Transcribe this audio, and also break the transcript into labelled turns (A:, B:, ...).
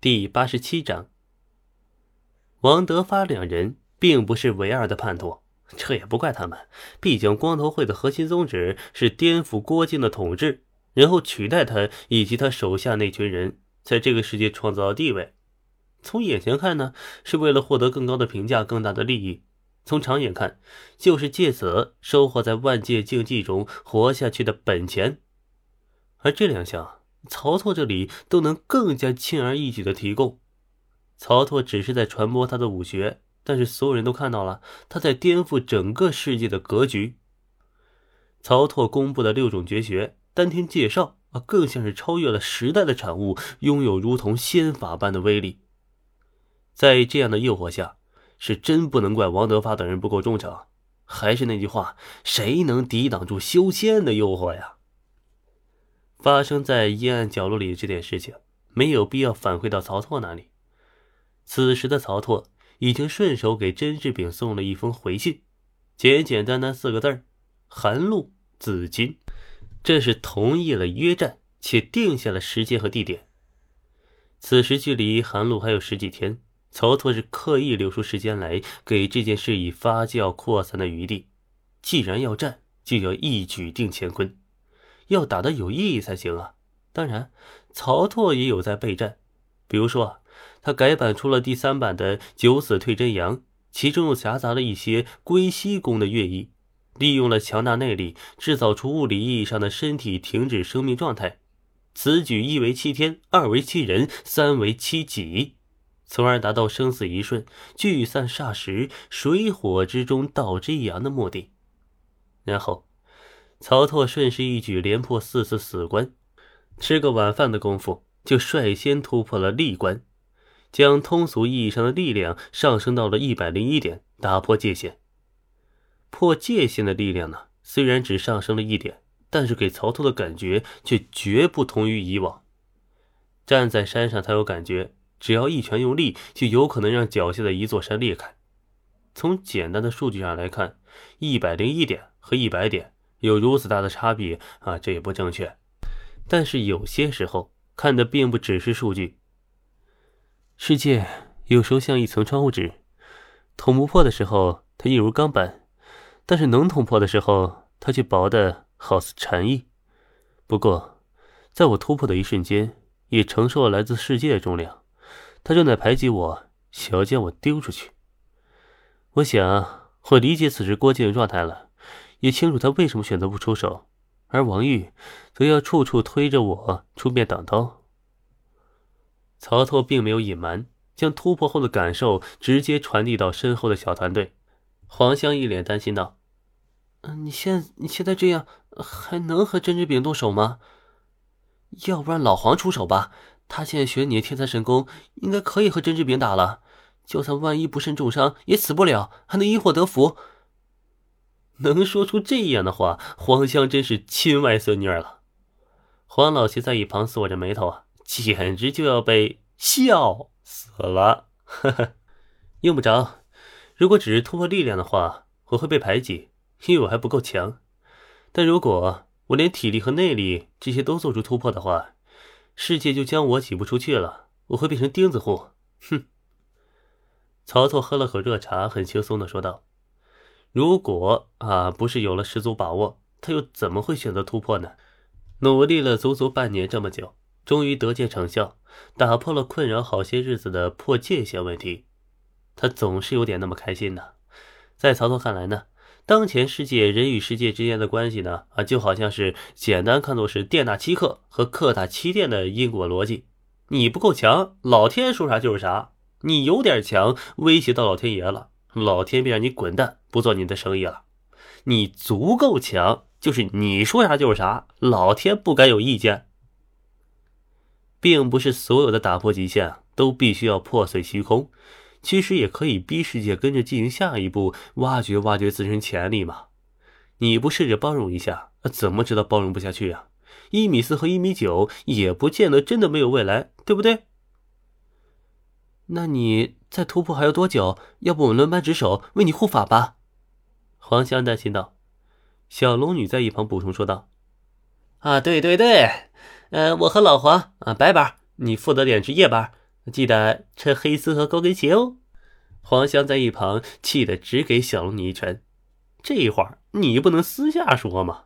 A: 第八十七章，王德发两人并不是唯二的叛徒，这也不怪他们。毕竟光头会的核心宗旨是颠覆郭靖的统治，然后取代他以及他手下那群人，在这个世界创造地位。从眼前看呢，是为了获得更高的评价、更大的利益；从长远看，就是借此收获在万界竞技中活下去的本钱。而这两项。曹拓这里都能更加轻而易举的提供。曹拓只是在传播他的武学，但是所有人都看到了他在颠覆整个世界的格局。曹拓公布的六种绝学，单听介绍啊，更像是超越了时代的产物，拥有如同仙法般的威力。在这样的诱惑下，是真不能怪王德发等人不够忠诚。还是那句话，谁能抵挡住修仙的诱惑呀？发生在阴暗角落里的这件事情，没有必要反馈到曹拓那里。此时的曹拓已经顺手给甄志炳送了一封回信，简简单单四个字儿：“韩露紫金。”这是同意了约战，且定下了时间和地点。此时距离韩露还有十几天，曹拓是刻意留出时间来，给这件事以发酵扩散的余地。既然要战，就要一举定乾坤。要打得有意义才行啊！当然，曹拓也有在备战，比如说，他改版出了第三版的九死退真阳，其中又夹杂了一些归西功的乐意，利用了强大内力，制造出物理意义上的身体停止生命状态。此举一为欺天，二为欺人，三为欺己，从而达到生死一瞬、聚散霎时、水火之中道之阳的目的。然后。曹拓顺势一举连破四次死关，吃个晚饭的功夫就率先突破了力关，将通俗意义上的力量上升到了一百零一点，打破界限。破界限的力量呢，虽然只上升了一点，但是给曹拓的感觉却绝不同于以往。站在山上，他有感觉，只要一拳用力，就有可能让脚下的一座山裂开。从简单的数据上来看，一百零一点和一百点。有如此大的差别啊，这也不正确。但是有些时候看的并不只是数据。世界有时候像一层窗户纸，捅不破的时候它硬如钢板，但是能捅破的时候，它却薄的好似蝉翼。不过，在我突破的一瞬间，也承受了来自世界的重量，它正在排挤我，想要将我丢出去。我想，我理解此时郭靖的状态了。也清楚他为什么选择不出手，而王玉则要处处推着我出面挡刀。曹操并没有隐瞒，将突破后的感受直接传递到身后的小团队。黄香一脸担心道：“嗯，你现你现在这样还能和甄志炳动手吗？要不然老黄出手吧，他现在学你的天才神功，应该可以和甄志炳打了。就算万一不慎重伤，也死不了，还能因祸得福。”能说出这样的话，黄香真是亲外孙女了。黄老邪在一旁锁着眉头啊，简直就要被笑死了。呵呵，用不着。如果只是突破力量的话，我会被排挤，因为我还不够强。但如果我连体力和内力这些都做出突破的话，世界就将我挤不出去了，我会变成钉子户。哼。曹操喝了口热茶，很轻松的说道。如果啊不是有了十足把握，他又怎么会选择突破呢？努力了足足半年这么久，终于得见成效，打破了困扰好些日子的破界限问题，他总是有点那么开心呢。在曹操看来呢，当前世界人与世界之间的关系呢啊，就好像是简单看作是电大欺客和客大欺店的因果逻辑。你不够强，老天说啥就是啥；你有点强，威胁到老天爷了。老天便让你滚蛋，不做你的生意了。你足够强，就是你说啥就是啥，老天不敢有意见。并不是所有的打破极限都必须要破碎虚空，其实也可以逼世界跟着进行下一步，挖掘挖掘自身潜力嘛。你不试着包容一下，怎么知道包容不下去啊？一米四和一米九也不见得真的没有未来，对不对？那你再突破还要多久？要不我们轮班值守，为你护法吧？黄香担心道。小龙女在一旁补充说道：“啊，对对对，呃，我和老黄啊，白班，你负责点值夜班，记得穿黑丝和高跟鞋哦。黄香在一旁气得只给小龙女一拳。这话你不能私下说吗？